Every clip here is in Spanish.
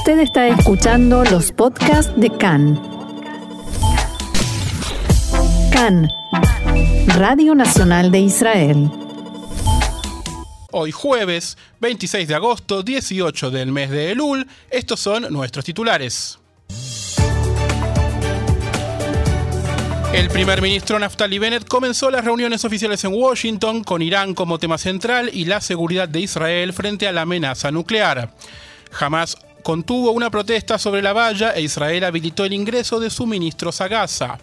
Usted está escuchando los podcasts de CAN. CAN, Radio Nacional de Israel. Hoy jueves 26 de agosto, 18 del mes de Elul, estos son nuestros titulares. El primer ministro Naftali Bennett comenzó las reuniones oficiales en Washington con Irán como tema central y la seguridad de Israel frente a la amenaza nuclear. Jamás contuvo una protesta sobre la valla e Israel habilitó el ingreso de suministros a Gaza.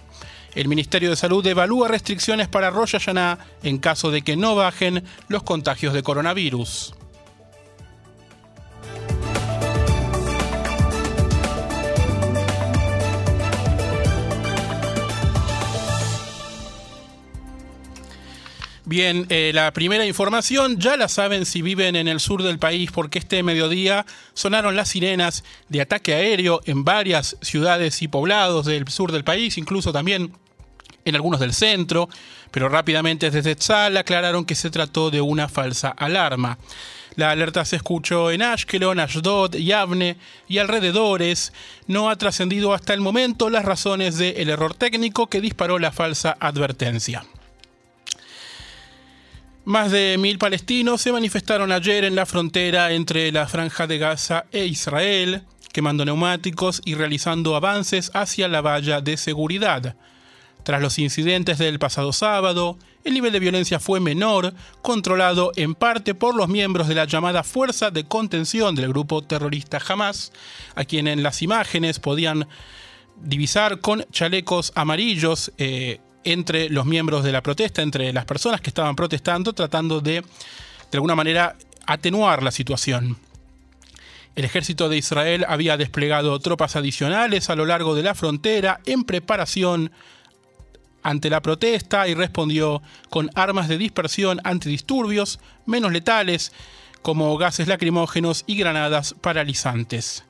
El Ministerio de Salud evalúa restricciones para Rosh Hashanah en caso de que no bajen los contagios de coronavirus. Bien, eh, la primera información ya la saben si viven en el sur del país porque este mediodía sonaron las sirenas de ataque aéreo en varias ciudades y poblados del sur del país, incluso también en algunos del centro, pero rápidamente desde Tzal aclararon que se trató de una falsa alarma. La alerta se escuchó en Ashkelon, Ashdod, Yavne y alrededores. No ha trascendido hasta el momento las razones del error técnico que disparó la falsa advertencia. Más de mil palestinos se manifestaron ayer en la frontera entre la Franja de Gaza e Israel, quemando neumáticos y realizando avances hacia la valla de seguridad. Tras los incidentes del pasado sábado, el nivel de violencia fue menor, controlado en parte por los miembros de la llamada Fuerza de Contención del grupo terrorista Hamas, a quien en las imágenes podían divisar con chalecos amarillos eh, entre los miembros de la protesta, entre las personas que estaban protestando, tratando de, de alguna manera, atenuar la situación. El ejército de Israel había desplegado tropas adicionales a lo largo de la frontera en preparación ante la protesta y respondió con armas de dispersión antidisturbios menos letales como gases lacrimógenos y granadas paralizantes.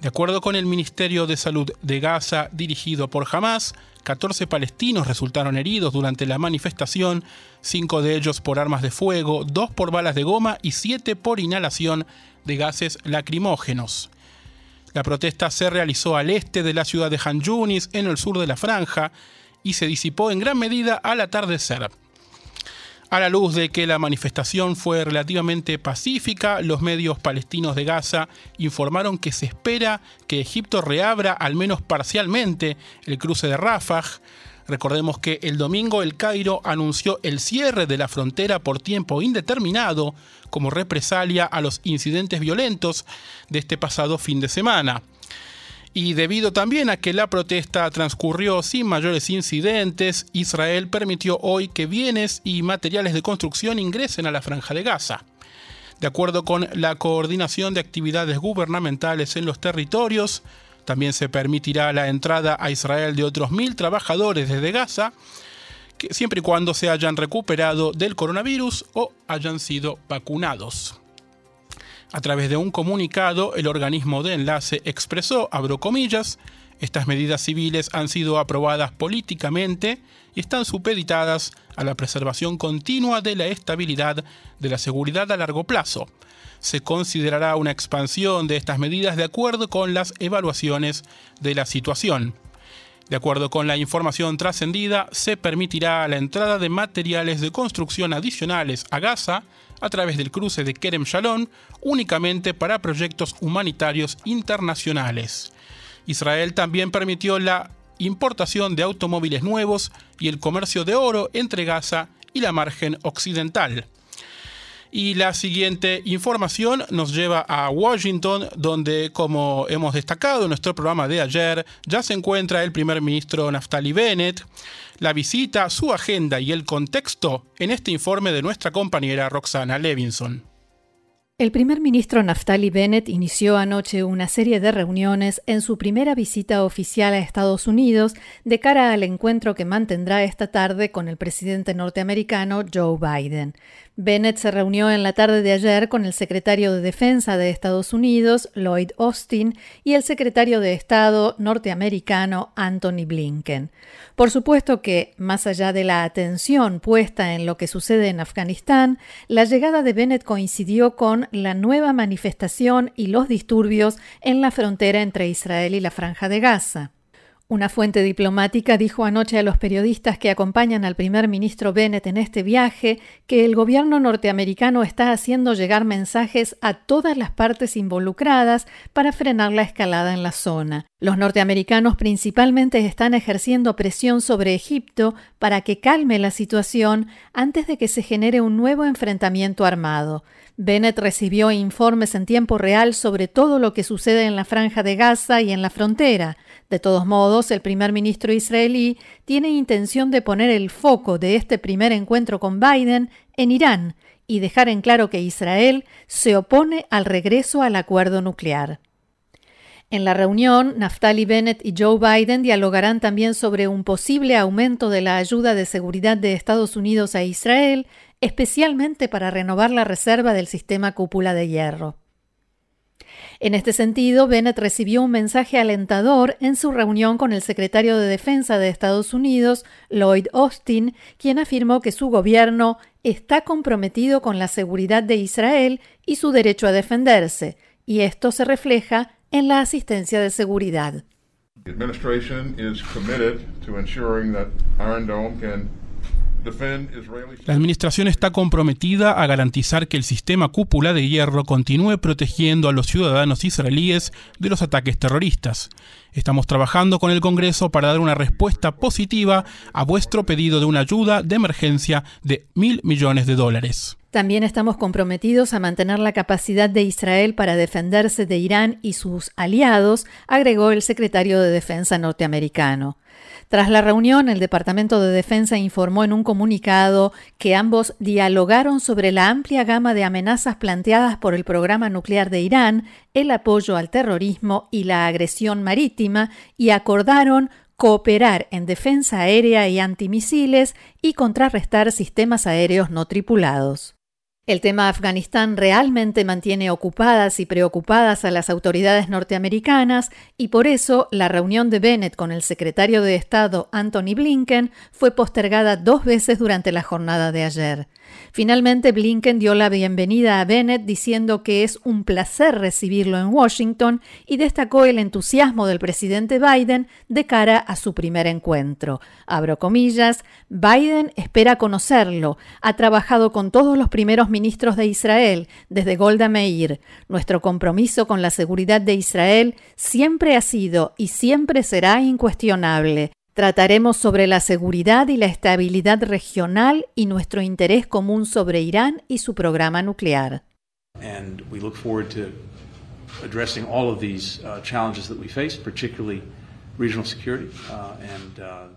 De acuerdo con el Ministerio de Salud de Gaza dirigido por Hamas, 14 palestinos resultaron heridos durante la manifestación, 5 de ellos por armas de fuego, 2 por balas de goma y 7 por inhalación de gases lacrimógenos. La protesta se realizó al este de la ciudad de Han Yunis, en el sur de la franja, y se disipó en gran medida al atardecer. A la luz de que la manifestación fue relativamente pacífica, los medios palestinos de Gaza informaron que se espera que Egipto reabra al menos parcialmente el cruce de Rafah. Recordemos que el domingo el Cairo anunció el cierre de la frontera por tiempo indeterminado como represalia a los incidentes violentos de este pasado fin de semana y debido también a que la protesta transcurrió sin mayores incidentes, Israel permitió hoy que bienes y materiales de construcción ingresen a la franja de Gaza. De acuerdo con la coordinación de actividades gubernamentales en los territorios, también se permitirá la entrada a Israel de otros mil trabajadores desde Gaza, que siempre y cuando se hayan recuperado del coronavirus o hayan sido vacunados. A través de un comunicado, el organismo de enlace expresó, abro comillas, estas medidas civiles han sido aprobadas políticamente y están supeditadas a la preservación continua de la estabilidad de la seguridad a largo plazo. Se considerará una expansión de estas medidas de acuerdo con las evaluaciones de la situación. De acuerdo con la información trascendida, se permitirá la entrada de materiales de construcción adicionales a Gaza a través del cruce de Kerem Shalom únicamente para proyectos humanitarios internacionales. Israel también permitió la importación de automóviles nuevos y el comercio de oro entre Gaza y la margen occidental. Y la siguiente información nos lleva a Washington, donde, como hemos destacado en nuestro programa de ayer, ya se encuentra el primer ministro Naftali Bennett. La visita, su agenda y el contexto en este informe de nuestra compañera Roxana Levinson. El primer ministro Naftali Bennett inició anoche una serie de reuniones en su primera visita oficial a Estados Unidos de cara al encuentro que mantendrá esta tarde con el presidente norteamericano Joe Biden. Bennett se reunió en la tarde de ayer con el secretario de Defensa de Estados Unidos, Lloyd Austin, y el secretario de Estado norteamericano, Anthony Blinken. Por supuesto que, más allá de la atención puesta en lo que sucede en Afganistán, la llegada de Bennett coincidió con la nueva manifestación y los disturbios en la frontera entre Israel y la Franja de Gaza. Una fuente diplomática dijo anoche a los periodistas que acompañan al primer ministro Bennett en este viaje que el gobierno norteamericano está haciendo llegar mensajes a todas las partes involucradas para frenar la escalada en la zona. Los norteamericanos principalmente están ejerciendo presión sobre Egipto para que calme la situación antes de que se genere un nuevo enfrentamiento armado. Bennett recibió informes en tiempo real sobre todo lo que sucede en la franja de Gaza y en la frontera. De todos modos, el primer ministro israelí tiene intención de poner el foco de este primer encuentro con Biden en Irán y dejar en claro que Israel se opone al regreso al acuerdo nuclear. En la reunión, Naftali Bennett y Joe Biden dialogarán también sobre un posible aumento de la ayuda de seguridad de Estados Unidos a Israel, especialmente para renovar la reserva del sistema cúpula de hierro. En este sentido, Bennett recibió un mensaje alentador en su reunión con el secretario de Defensa de Estados Unidos, Lloyd Austin, quien afirmó que su gobierno está comprometido con la seguridad de Israel y su derecho a defenderse, y esto se refleja en la asistencia de seguridad. La administración está comprometida a garantizar que el sistema cúpula de hierro continúe protegiendo a los ciudadanos israelíes de los ataques terroristas. Estamos trabajando con el Congreso para dar una respuesta positiva a vuestro pedido de una ayuda de emergencia de mil millones de dólares. También estamos comprometidos a mantener la capacidad de Israel para defenderse de Irán y sus aliados, agregó el secretario de Defensa norteamericano. Tras la reunión, el Departamento de Defensa informó en un comunicado que ambos dialogaron sobre la amplia gama de amenazas planteadas por el programa nuclear de Irán, el apoyo al terrorismo y la agresión marítima y acordaron cooperar en defensa aérea y antimisiles y contrarrestar sistemas aéreos no tripulados. El tema Afganistán realmente mantiene ocupadas y preocupadas a las autoridades norteamericanas y por eso la reunión de Bennett con el secretario de Estado Anthony Blinken fue postergada dos veces durante la jornada de ayer. Finalmente, Blinken dio la bienvenida a Bennett diciendo que es un placer recibirlo en Washington y destacó el entusiasmo del presidente Biden de cara a su primer encuentro. Abro comillas, Biden espera conocerlo, ha trabajado con todos los primeros ministros de Israel desde Golda Meir. Nuestro compromiso con la seguridad de Israel siempre ha sido y siempre será incuestionable. Trataremos sobre la seguridad y la estabilidad regional y nuestro interés común sobre Irán y su programa nuclear.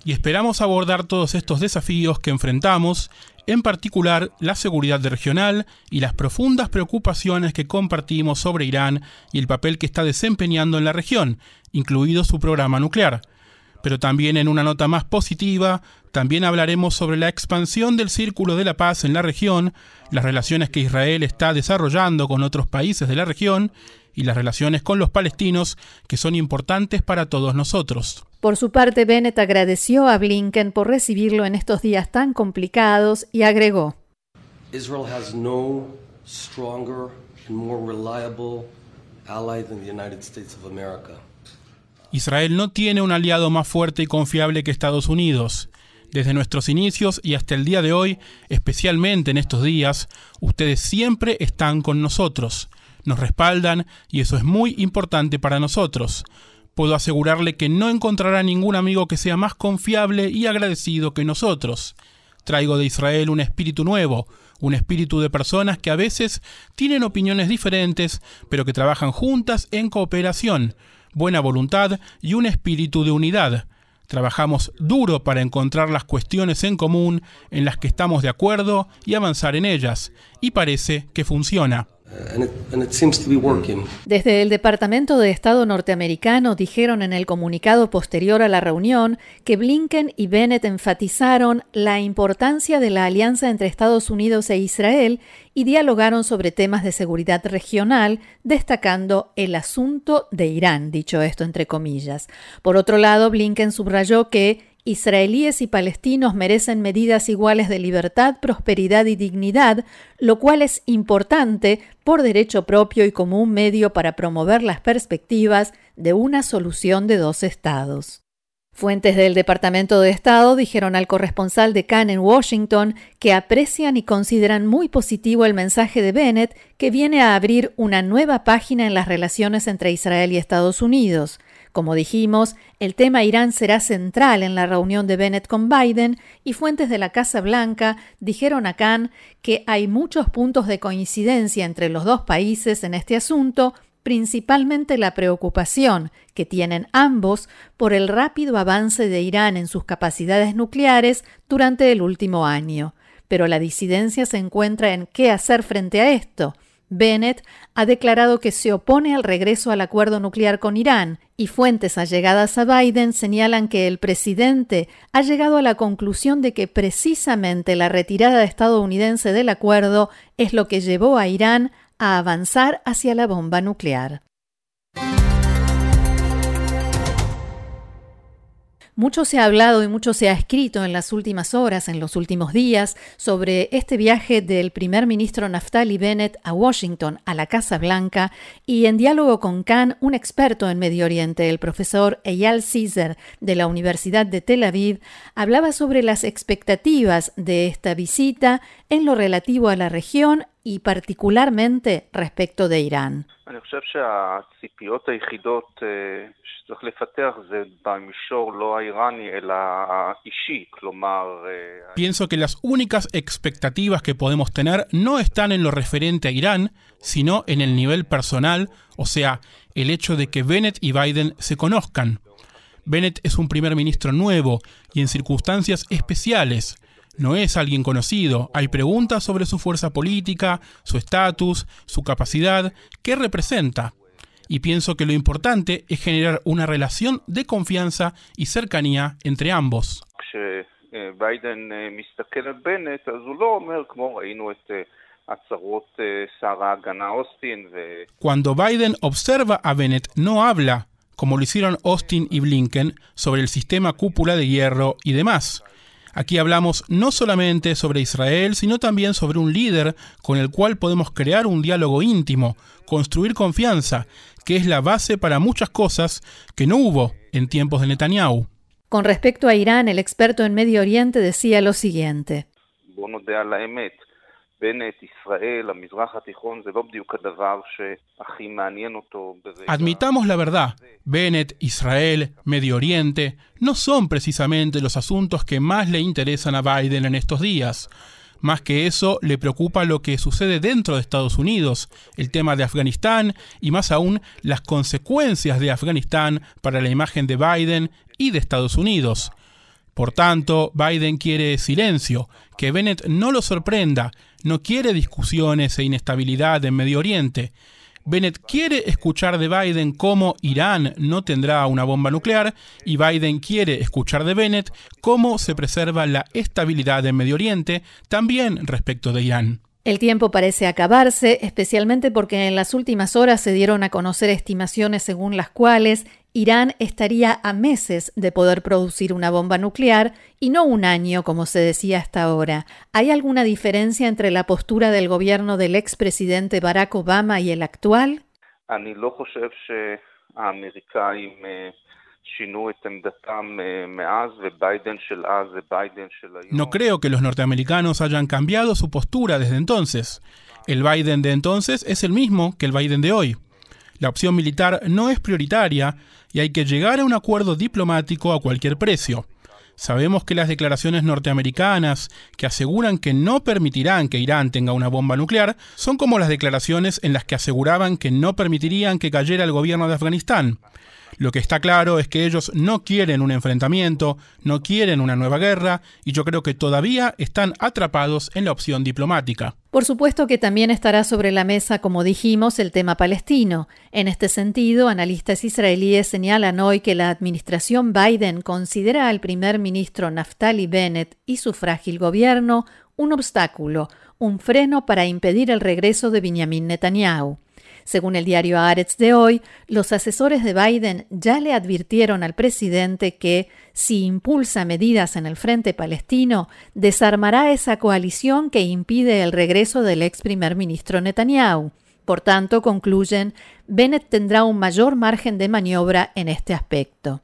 Y esperamos abordar todos estos desafíos que enfrentamos, en particular la seguridad regional y las profundas preocupaciones que compartimos sobre Irán y el papel que está desempeñando en la región, incluido su programa nuclear pero también en una nota más positiva, también hablaremos sobre la expansión del Círculo de la Paz en la región, las relaciones que Israel está desarrollando con otros países de la región y las relaciones con los palestinos que son importantes para todos nosotros. Por su parte, Bennett agradeció a Blinken por recibirlo en estos días tan complicados y agregó: Israel has no stronger and more reliable ally than the United States of America. Israel no tiene un aliado más fuerte y confiable que Estados Unidos. Desde nuestros inicios y hasta el día de hoy, especialmente en estos días, ustedes siempre están con nosotros, nos respaldan y eso es muy importante para nosotros. Puedo asegurarle que no encontrará ningún amigo que sea más confiable y agradecido que nosotros. Traigo de Israel un espíritu nuevo, un espíritu de personas que a veces tienen opiniones diferentes, pero que trabajan juntas en cooperación, buena voluntad y un espíritu de unidad. Trabajamos duro para encontrar las cuestiones en común en las que estamos de acuerdo y avanzar en ellas, y parece que funciona. Desde el Departamento de Estado norteamericano dijeron en el comunicado posterior a la reunión que Blinken y Bennett enfatizaron la importancia de la alianza entre Estados Unidos e Israel y dialogaron sobre temas de seguridad regional, destacando el asunto de Irán, dicho esto entre comillas. Por otro lado, Blinken subrayó que israelíes y palestinos merecen medidas iguales de libertad, prosperidad y dignidad, lo cual es importante por derecho propio y como un medio para promover las perspectivas de una solución de dos estados. Fuentes del Departamento de Estado dijeron al corresponsal de Cannes en Washington que aprecian y consideran muy positivo el mensaje de Bennett que viene a abrir una nueva página en las relaciones entre Israel y Estados Unidos. Como dijimos, el tema Irán será central en la reunión de Bennett con Biden y fuentes de la Casa Blanca dijeron a Khan que hay muchos puntos de coincidencia entre los dos países en este asunto, principalmente la preocupación que tienen ambos por el rápido avance de Irán en sus capacidades nucleares durante el último año. Pero la disidencia se encuentra en qué hacer frente a esto. Bennett ha declarado que se opone al regreso al acuerdo nuclear con Irán y fuentes allegadas a Biden señalan que el presidente ha llegado a la conclusión de que precisamente la retirada estadounidense del acuerdo es lo que llevó a Irán a avanzar hacia la bomba nuclear. Mucho se ha hablado y mucho se ha escrito en las últimas horas, en los últimos días, sobre este viaje del primer ministro Naftali Bennett a Washington, a la Casa Blanca, y en diálogo con Khan, un experto en Medio Oriente, el profesor Eyal Caesar de la Universidad de Tel Aviv, hablaba sobre las expectativas de esta visita en lo relativo a la región y particularmente respecto de Irán. Pienso que las únicas expectativas que podemos tener no están en lo referente a Irán, sino en el nivel personal, o sea, el hecho de que Bennett y Biden se conozcan. Bennett es un primer ministro nuevo y en circunstancias especiales. No es alguien conocido. Hay preguntas sobre su fuerza política, su estatus, su capacidad, qué representa y pienso que lo importante es generar una relación de confianza y cercanía entre ambos. Cuando Biden observa a Bennett, no habla, como lo hicieron Austin y Blinken, sobre el sistema cúpula de hierro y demás. Aquí hablamos no solamente sobre Israel, sino también sobre un líder con el cual podemos crear un diálogo íntimo, construir confianza, que es la base para muchas cosas que no hubo en tiempos de Netanyahu. Con respecto a Irán, el experto en Medio Oriente decía lo siguiente. Admitamos la verdad, Bennett, Israel, Medio Oriente no son precisamente los asuntos que más le interesan a Biden en estos días. Más que eso, le preocupa lo que sucede dentro de Estados Unidos, el tema de Afganistán y más aún las consecuencias de Afganistán para la imagen de Biden y de Estados Unidos. Por tanto, Biden quiere silencio, que Bennett no lo sorprenda, no quiere discusiones e inestabilidad en Medio Oriente. Bennett quiere escuchar de Biden cómo Irán no tendrá una bomba nuclear y Biden quiere escuchar de Bennett cómo se preserva la estabilidad en Medio Oriente, también respecto de Irán. El tiempo parece acabarse, especialmente porque en las últimas horas se dieron a conocer estimaciones según las cuales Irán estaría a meses de poder producir una bomba nuclear y no un año, como se decía hasta ahora. ¿Hay alguna diferencia entre la postura del gobierno del expresidente Barack Obama y el actual? No creo que los norteamericanos hayan cambiado su postura desde entonces. El Biden de entonces es el mismo que el Biden de hoy. La opción militar no es prioritaria y hay que llegar a un acuerdo diplomático a cualquier precio. Sabemos que las declaraciones norteamericanas que aseguran que no permitirán que Irán tenga una bomba nuclear son como las declaraciones en las que aseguraban que no permitirían que cayera el gobierno de Afganistán. Lo que está claro es que ellos no quieren un enfrentamiento, no quieren una nueva guerra, y yo creo que todavía están atrapados en la opción diplomática. Por supuesto que también estará sobre la mesa, como dijimos, el tema palestino. En este sentido, analistas israelíes señalan hoy que la administración Biden considera al primer ministro Naftali Bennett y su frágil gobierno un obstáculo, un freno para impedir el regreso de Benjamin Netanyahu. Según el diario Aretz de hoy, los asesores de Biden ya le advirtieron al presidente que, si impulsa medidas en el frente palestino, desarmará esa coalición que impide el regreso del ex primer ministro Netanyahu. Por tanto, concluyen, Bennett tendrá un mayor margen de maniobra en este aspecto.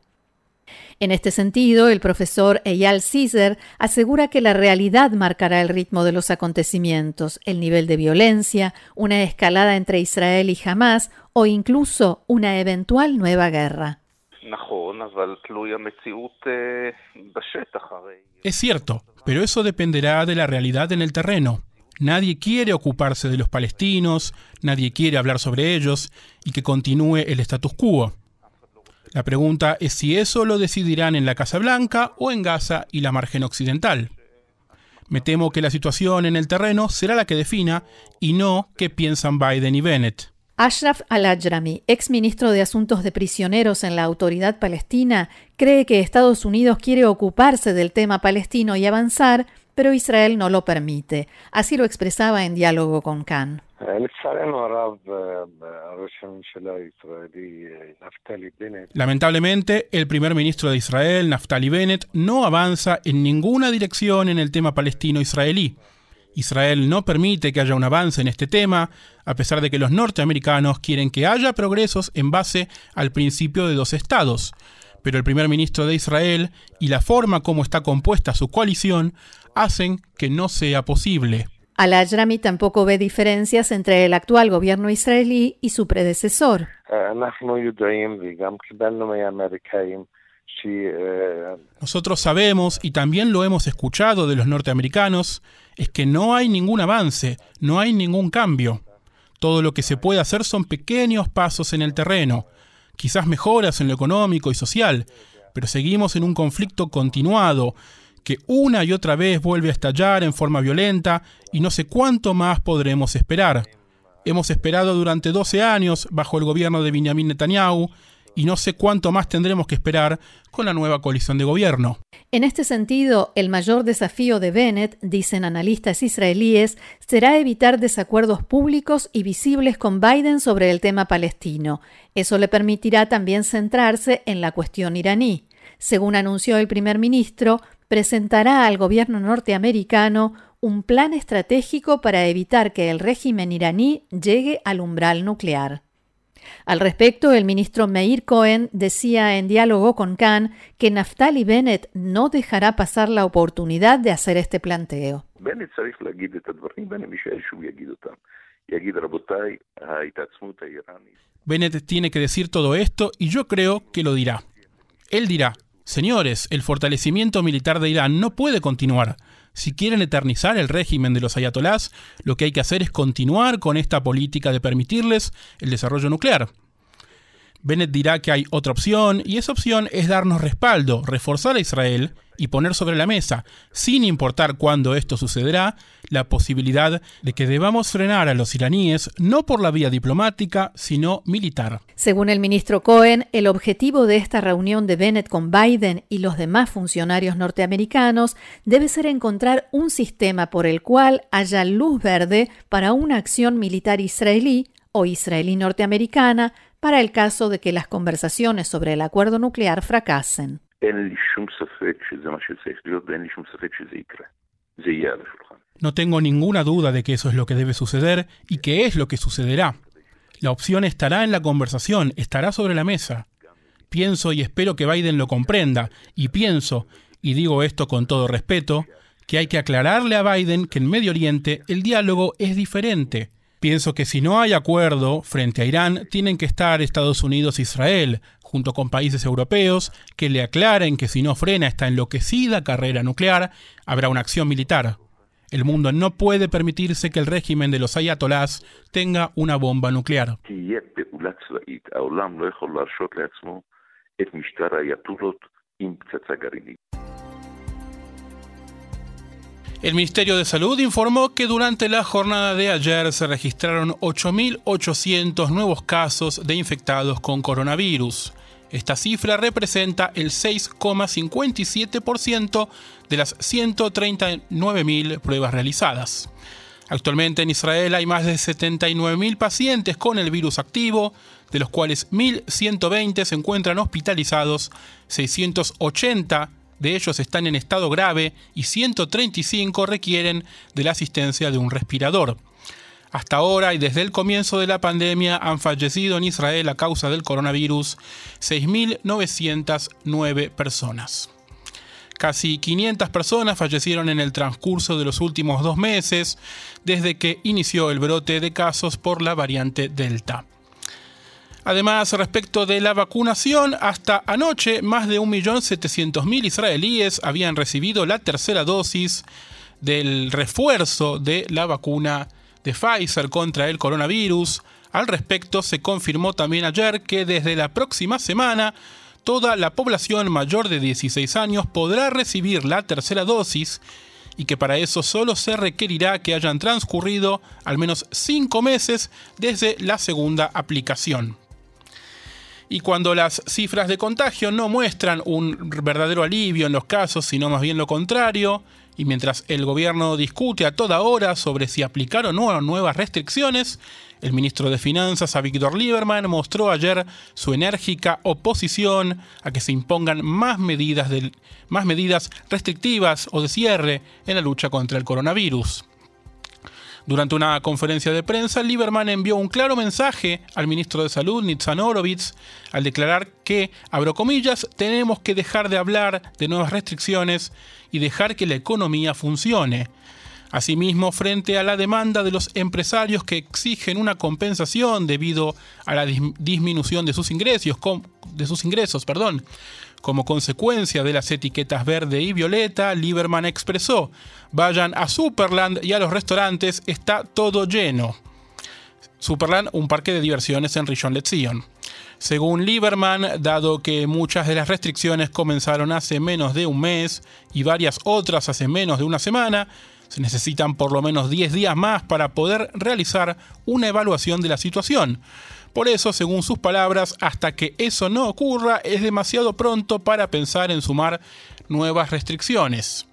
En este sentido, el profesor Eyal Caesar asegura que la realidad marcará el ritmo de los acontecimientos, el nivel de violencia, una escalada entre Israel y Hamas o incluso una eventual nueva guerra. Es cierto, pero eso dependerá de la realidad en el terreno. Nadie quiere ocuparse de los palestinos, nadie quiere hablar sobre ellos y que continúe el status quo. La pregunta es si eso lo decidirán en la Casa Blanca o en Gaza y la margen occidental. Me temo que la situación en el terreno será la que defina y no qué piensan Biden y Bennett. Ashraf al-Ajrami, ex ministro de Asuntos de Prisioneros en la Autoridad Palestina, cree que Estados Unidos quiere ocuparse del tema palestino y avanzar, pero Israel no lo permite. Así lo expresaba en diálogo con Khan. Lamentablemente, el primer ministro de Israel, Naftali Bennett, no avanza en ninguna dirección en el tema palestino-israelí. Israel no permite que haya un avance en este tema, a pesar de que los norteamericanos quieren que haya progresos en base al principio de dos estados. Pero el primer ministro de Israel y la forma como está compuesta su coalición hacen que no sea posible. Al-Ajrami tampoco ve diferencias entre el actual gobierno israelí y su predecesor. Nosotros sabemos, y también lo hemos escuchado de los norteamericanos, es que no hay ningún avance, no hay ningún cambio. Todo lo que se puede hacer son pequeños pasos en el terreno, quizás mejoras en lo económico y social, pero seguimos en un conflicto continuado que una y otra vez vuelve a estallar en forma violenta y no sé cuánto más podremos esperar. Hemos esperado durante 12 años bajo el gobierno de Benjamin Netanyahu y no sé cuánto más tendremos que esperar con la nueva coalición de gobierno. En este sentido, el mayor desafío de Bennett, dicen analistas israelíes, será evitar desacuerdos públicos y visibles con Biden sobre el tema palestino. Eso le permitirá también centrarse en la cuestión iraní. Según anunció el primer ministro, presentará al gobierno norteamericano un plan estratégico para evitar que el régimen iraní llegue al umbral nuclear. Al respecto, el ministro Meir Cohen decía en diálogo con Khan que Naftali Bennett no dejará pasar la oportunidad de hacer este planteo. Bennett tiene que decir todo esto y yo creo que lo dirá. Él dirá, Señores, el fortalecimiento militar de Irán no puede continuar. Si quieren eternizar el régimen de los ayatolás, lo que hay que hacer es continuar con esta política de permitirles el desarrollo nuclear. Bennett dirá que hay otra opción, y esa opción es darnos respaldo, reforzar a Israel y poner sobre la mesa, sin importar cuándo esto sucederá, la posibilidad de que debamos frenar a los iraníes no por la vía diplomática, sino militar. Según el ministro Cohen, el objetivo de esta reunión de Bennett con Biden y los demás funcionarios norteamericanos debe ser encontrar un sistema por el cual haya luz verde para una acción militar israelí o israelí norteamericana para el caso de que las conversaciones sobre el acuerdo nuclear fracasen. No tengo ninguna duda de que eso es lo que debe suceder y que es lo que sucederá. La opción estará en la conversación, estará sobre la mesa. Pienso y espero que Biden lo comprenda, y pienso, y digo esto con todo respeto, que hay que aclararle a Biden que en Medio Oriente el diálogo es diferente. Pienso que si no hay acuerdo frente a Irán, tienen que estar Estados Unidos e Israel, junto con países europeos, que le aclaren que si no frena esta enloquecida carrera nuclear, habrá una acción militar. El mundo no puede permitirse que el régimen de los ayatolás tenga una bomba nuclear. El Ministerio de Salud informó que durante la jornada de ayer se registraron 8.800 nuevos casos de infectados con coronavirus. Esta cifra representa el 6,57% de las 139.000 pruebas realizadas. Actualmente en Israel hay más de 79.000 pacientes con el virus activo, de los cuales 1.120 se encuentran hospitalizados, 680 de ellos están en estado grave y 135 requieren de la asistencia de un respirador. Hasta ahora y desde el comienzo de la pandemia han fallecido en Israel a causa del coronavirus 6.909 personas. Casi 500 personas fallecieron en el transcurso de los últimos dos meses desde que inició el brote de casos por la variante Delta. Además, respecto de la vacunación, hasta anoche más de 1.700.000 israelíes habían recibido la tercera dosis del refuerzo de la vacuna de Pfizer contra el coronavirus. Al respecto, se confirmó también ayer que desde la próxima semana toda la población mayor de 16 años podrá recibir la tercera dosis y que para eso solo se requerirá que hayan transcurrido al menos 5 meses desde la segunda aplicación. Y cuando las cifras de contagio no muestran un verdadero alivio en los casos, sino más bien lo contrario, y mientras el gobierno discute a toda hora sobre si aplicar o no nuevas restricciones, el ministro de Finanzas, Avigdor Lieberman, mostró ayer su enérgica oposición a que se impongan más medidas, más medidas restrictivas o de cierre en la lucha contra el coronavirus. Durante una conferencia de prensa, Lieberman envió un claro mensaje al ministro de Salud, Nitzan Horowitz, al declarar que, abro comillas, tenemos que dejar de hablar de nuevas restricciones y dejar que la economía funcione. Asimismo, frente a la demanda de los empresarios que exigen una compensación debido a la disminución de sus ingresos, de sus ingresos perdón, como consecuencia de las etiquetas verde y violeta, Lieberman expresó, vayan a Superland y a los restaurantes, está todo lleno. Superland, un parque de diversiones en Rishon LeZion. Según Lieberman, dado que muchas de las restricciones comenzaron hace menos de un mes y varias otras hace menos de una semana, se necesitan por lo menos 10 días más para poder realizar una evaluación de la situación. Por eso, según sus palabras, hasta que eso no ocurra es demasiado pronto para pensar en sumar nuevas restricciones.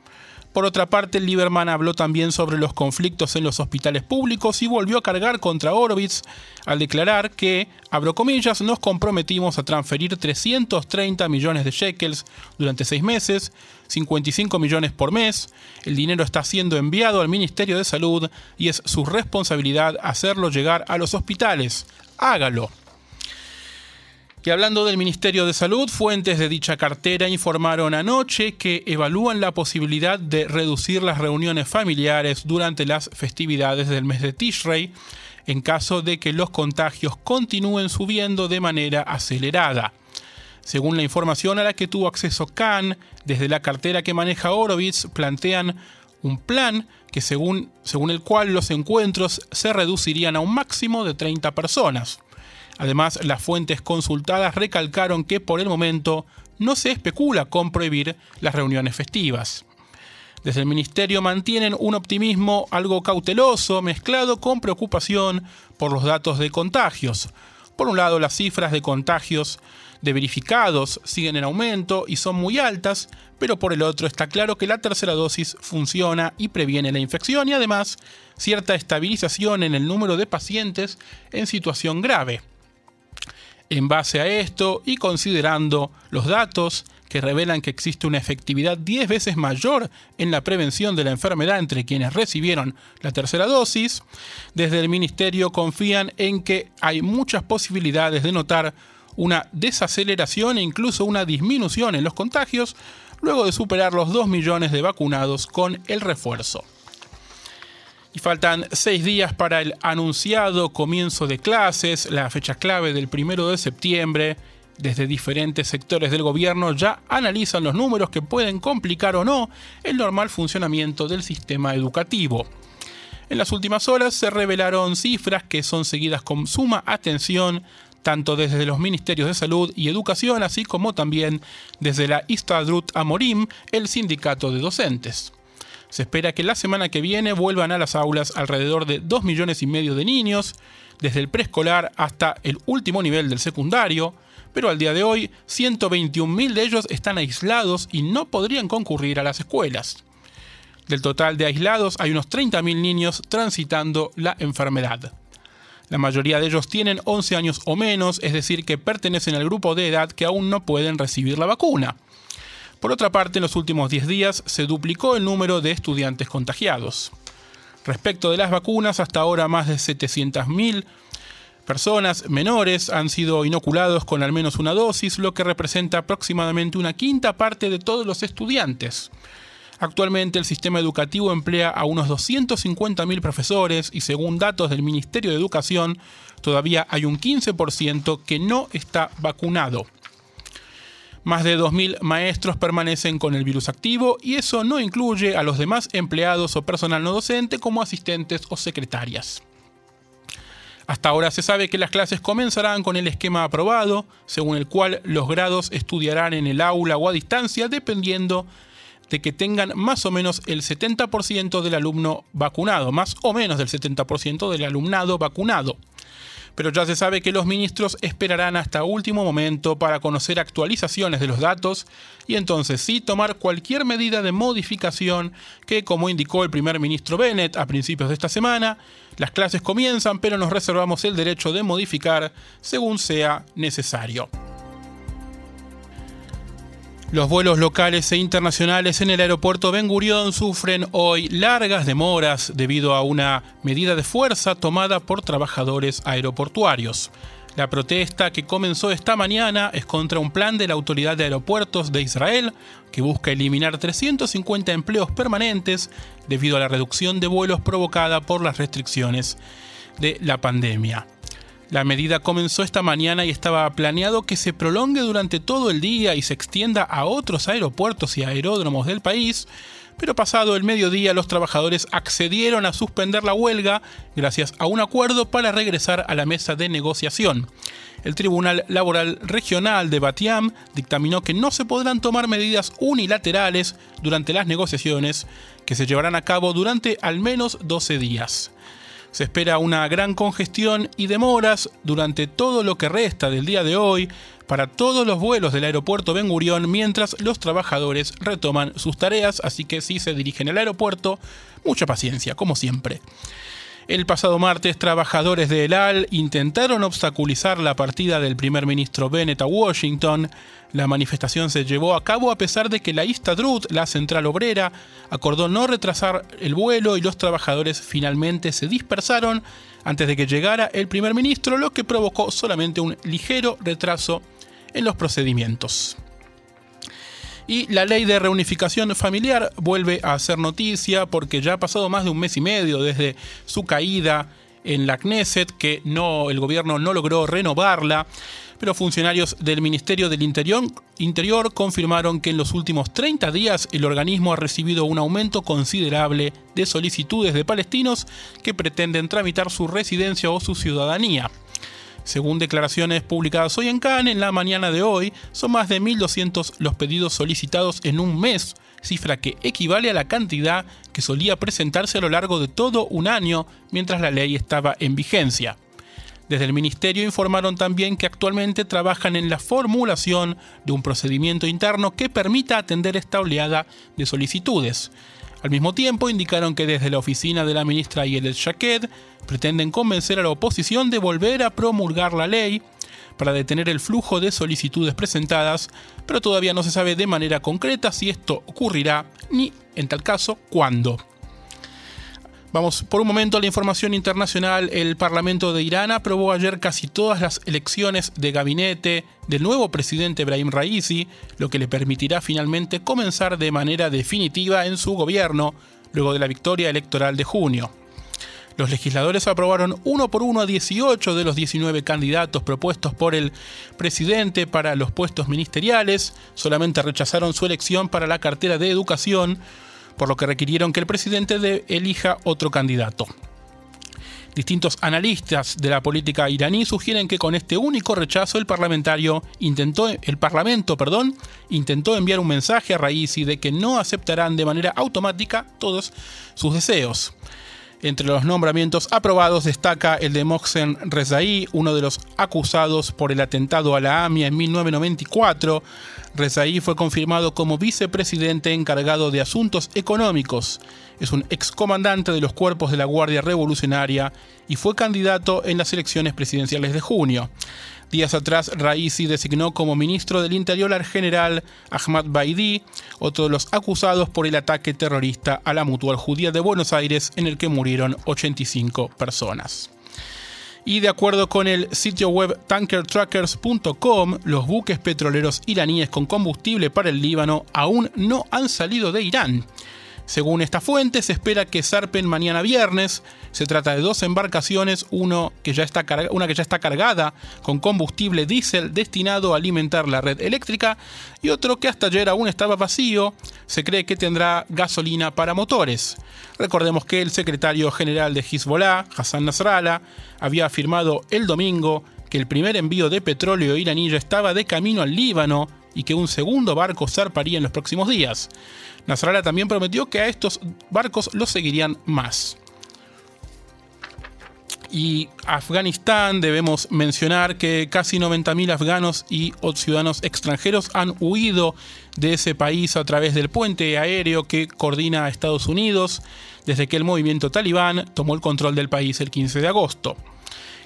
Por otra parte, Lieberman habló también sobre los conflictos en los hospitales públicos y volvió a cargar contra Horowitz al declarar que, abro comillas, nos comprometimos a transferir 330 millones de shekels durante seis meses, 55 millones por mes. El dinero está siendo enviado al Ministerio de Salud y es su responsabilidad hacerlo llegar a los hospitales. Hágalo. Y hablando del Ministerio de Salud, fuentes de dicha cartera informaron anoche que evalúan la posibilidad de reducir las reuniones familiares durante las festividades del mes de Tishrei en caso de que los contagios continúen subiendo de manera acelerada. Según la información a la que tuvo acceso Khan, desde la cartera que maneja Horowitz, plantean un plan que según, según el cual los encuentros se reducirían a un máximo de 30 personas. Además, las fuentes consultadas recalcaron que por el momento no se especula con prohibir las reuniones festivas. Desde el Ministerio mantienen un optimismo algo cauteloso mezclado con preocupación por los datos de contagios. Por un lado, las cifras de contagios de verificados siguen en aumento y son muy altas, pero por el otro está claro que la tercera dosis funciona y previene la infección y además cierta estabilización en el número de pacientes en situación grave. En base a esto y considerando los datos que revelan que existe una efectividad 10 veces mayor en la prevención de la enfermedad entre quienes recibieron la tercera dosis, desde el Ministerio confían en que hay muchas posibilidades de notar una desaceleración e incluso una disminución en los contagios luego de superar los 2 millones de vacunados con el refuerzo. Y faltan seis días para el anunciado comienzo de clases, la fecha clave del primero de septiembre. Desde diferentes sectores del gobierno ya analizan los números que pueden complicar o no el normal funcionamiento del sistema educativo. En las últimas horas se revelaron cifras que son seguidas con suma atención tanto desde los Ministerios de Salud y Educación, así como también desde la Istadrut Amorim, el sindicato de docentes. Se espera que la semana que viene vuelvan a las aulas alrededor de 2 millones y medio de niños, desde el preescolar hasta el último nivel del secundario, pero al día de hoy 121.000 de ellos están aislados y no podrían concurrir a las escuelas. Del total de aislados hay unos 30.000 niños transitando la enfermedad. La mayoría de ellos tienen 11 años o menos, es decir, que pertenecen al grupo de edad que aún no pueden recibir la vacuna. Por otra parte, en los últimos 10 días se duplicó el número de estudiantes contagiados. Respecto de las vacunas, hasta ahora más de 700.000 personas menores han sido inoculados con al menos una dosis, lo que representa aproximadamente una quinta parte de todos los estudiantes. Actualmente el sistema educativo emplea a unos 250.000 profesores y según datos del Ministerio de Educación, todavía hay un 15% que no está vacunado. Más de 2.000 maestros permanecen con el virus activo y eso no incluye a los demás empleados o personal no docente como asistentes o secretarias. Hasta ahora se sabe que las clases comenzarán con el esquema aprobado, según el cual los grados estudiarán en el aula o a distancia dependiendo de que tengan más o menos el 70% del alumno vacunado, más o menos del 70% del alumnado vacunado pero ya se sabe que los ministros esperarán hasta último momento para conocer actualizaciones de los datos y entonces sí tomar cualquier medida de modificación que, como indicó el primer ministro Bennett a principios de esta semana, las clases comienzan pero nos reservamos el derecho de modificar según sea necesario. Los vuelos locales e internacionales en el aeropuerto Ben Gurion sufren hoy largas demoras debido a una medida de fuerza tomada por trabajadores aeroportuarios. La protesta que comenzó esta mañana es contra un plan de la Autoridad de Aeropuertos de Israel que busca eliminar 350 empleos permanentes debido a la reducción de vuelos provocada por las restricciones de la pandemia. La medida comenzó esta mañana y estaba planeado que se prolongue durante todo el día y se extienda a otros aeropuertos y aeródromos del país, pero pasado el mediodía los trabajadores accedieron a suspender la huelga gracias a un acuerdo para regresar a la mesa de negociación. El Tribunal Laboral Regional de Batiam dictaminó que no se podrán tomar medidas unilaterales durante las negociaciones que se llevarán a cabo durante al menos 12 días. Se espera una gran congestión y demoras durante todo lo que resta del día de hoy para todos los vuelos del aeropuerto Ben Gurión mientras los trabajadores retoman sus tareas, así que si se dirigen al aeropuerto, mucha paciencia, como siempre. El pasado martes, trabajadores de El Al intentaron obstaculizar la partida del primer ministro Bennett a Washington. La manifestación se llevó a cabo a pesar de que la Istadrut, la central obrera, acordó no retrasar el vuelo y los trabajadores finalmente se dispersaron antes de que llegara el primer ministro, lo que provocó solamente un ligero retraso en los procedimientos. Y la ley de reunificación familiar vuelve a ser noticia porque ya ha pasado más de un mes y medio desde su caída en la Knesset, que no, el gobierno no logró renovarla, pero funcionarios del Ministerio del Interior, confirmaron que en los últimos 30 días el organismo ha recibido un aumento considerable de solicitudes de palestinos que pretenden tramitar su residencia o su ciudadanía. Según declaraciones publicadas hoy en Cannes, en la mañana de hoy, son más de 1.200 los pedidos solicitados en un mes, cifra que equivale a la cantidad que solía presentarse a lo largo de todo un año mientras la ley estaba en vigencia. Desde el Ministerio informaron también que actualmente trabajan en la formulación de un procedimiento interno que permita atender esta oleada de solicitudes. Al mismo tiempo, indicaron que desde la oficina de la ministra Yelet Shaked pretenden convencer a la oposición de volver a promulgar la ley para detener el flujo de solicitudes presentadas, pero todavía no se sabe de manera concreta si esto ocurrirá ni, en tal caso, cuándo. Vamos por un momento a la información internacional. El Parlamento de Irán aprobó ayer casi todas las elecciones de gabinete del nuevo presidente Ibrahim Raisi, lo que le permitirá finalmente comenzar de manera definitiva en su gobierno luego de la victoria electoral de junio. Los legisladores aprobaron uno por uno a 18 de los 19 candidatos propuestos por el presidente para los puestos ministeriales, solamente rechazaron su elección para la cartera de educación, por lo que requirieron que el presidente elija otro candidato. Distintos analistas de la política iraní sugieren que con este único rechazo el parlamentario intentó, el parlamento, perdón, intentó enviar un mensaje a Raisi de que no aceptarán de manera automática todos sus deseos. Entre los nombramientos aprobados destaca el de Mohsen Rezaí, uno de los acusados por el atentado a la AMIA en 1994. Rezaí fue confirmado como vicepresidente encargado de asuntos económicos. Es un excomandante de los cuerpos de la Guardia Revolucionaria y fue candidato en las elecciones presidenciales de junio. Días atrás, Raisi designó como ministro del Interior al general Ahmad Baidi, otro de los acusados por el ataque terrorista a la Mutual Judía de Buenos Aires, en el que murieron 85 personas. Y de acuerdo con el sitio web tankertrackers.com, los buques petroleros iraníes con combustible para el Líbano aún no han salido de Irán. Según esta fuente, se espera que zarpen mañana viernes. Se trata de dos embarcaciones, uno que ya está una que ya está cargada con combustible diésel destinado a alimentar la red eléctrica y otro que hasta ayer aún estaba vacío. Se cree que tendrá gasolina para motores. Recordemos que el secretario general de Hezbollah, Hassan Nasrallah, había afirmado el domingo que el primer envío de petróleo iraní ya estaba de camino al Líbano y que un segundo barco zarparía en los próximos días. Nasrallah también prometió que a estos barcos los seguirían más. Y Afganistán, debemos mencionar que casi 90.000 afganos y ciudadanos extranjeros han huido de ese país a través del puente aéreo que coordina a Estados Unidos desde que el movimiento talibán tomó el control del país el 15 de agosto.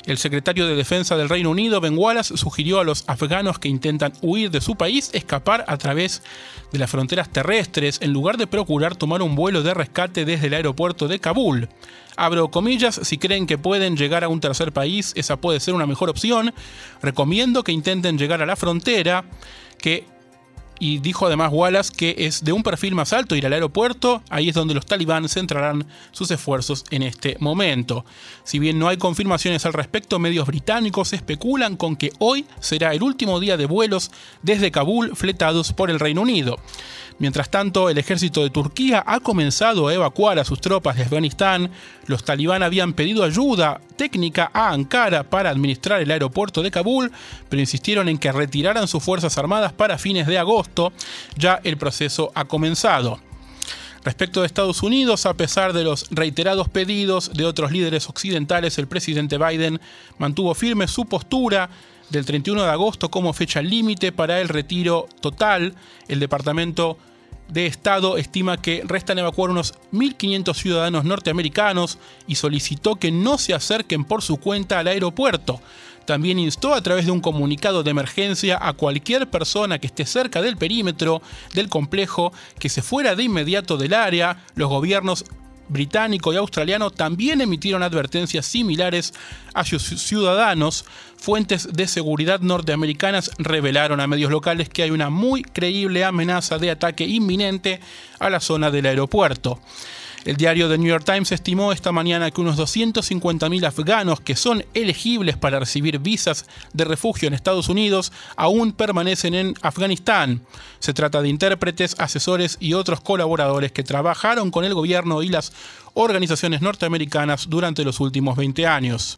El secretario de Defensa del Reino Unido, Ben Wallace, sugirió a los afganos que intentan huir de su país escapar a través de las fronteras terrestres en lugar de procurar tomar un vuelo de rescate desde el aeropuerto de Kabul. Abro comillas, si creen que pueden llegar a un tercer país, esa puede ser una mejor opción. Recomiendo que intenten llegar a la frontera, que y dijo además Wallace que es de un perfil más alto ir al aeropuerto, ahí es donde los talibán centrarán sus esfuerzos en este momento. Si bien no hay confirmaciones al respecto, medios británicos especulan con que hoy será el último día de vuelos desde Kabul fletados por el Reino Unido. Mientras tanto, el ejército de Turquía ha comenzado a evacuar a sus tropas de Afganistán. Los talibán habían pedido ayuda técnica a Ankara para administrar el aeropuerto de Kabul, pero insistieron en que retiraran sus fuerzas armadas para fines de agosto. Ya el proceso ha comenzado. Respecto de Estados Unidos, a pesar de los reiterados pedidos de otros líderes occidentales, el presidente Biden mantuvo firme su postura del 31 de agosto como fecha límite para el retiro total. El Departamento de Estado estima que restan evacuar unos 1.500 ciudadanos norteamericanos y solicitó que no se acerquen por su cuenta al aeropuerto. También instó a través de un comunicado de emergencia a cualquier persona que esté cerca del perímetro del complejo que se fuera de inmediato del área. Los gobiernos británico y australiano también emitieron advertencias similares a sus ciudadanos. Fuentes de seguridad norteamericanas revelaron a medios locales que hay una muy creíble amenaza de ataque inminente a la zona del aeropuerto. El diario The New York Times estimó esta mañana que unos 250.000 afganos que son elegibles para recibir visas de refugio en Estados Unidos aún permanecen en Afganistán. Se trata de intérpretes, asesores y otros colaboradores que trabajaron con el gobierno y las organizaciones norteamericanas durante los últimos 20 años.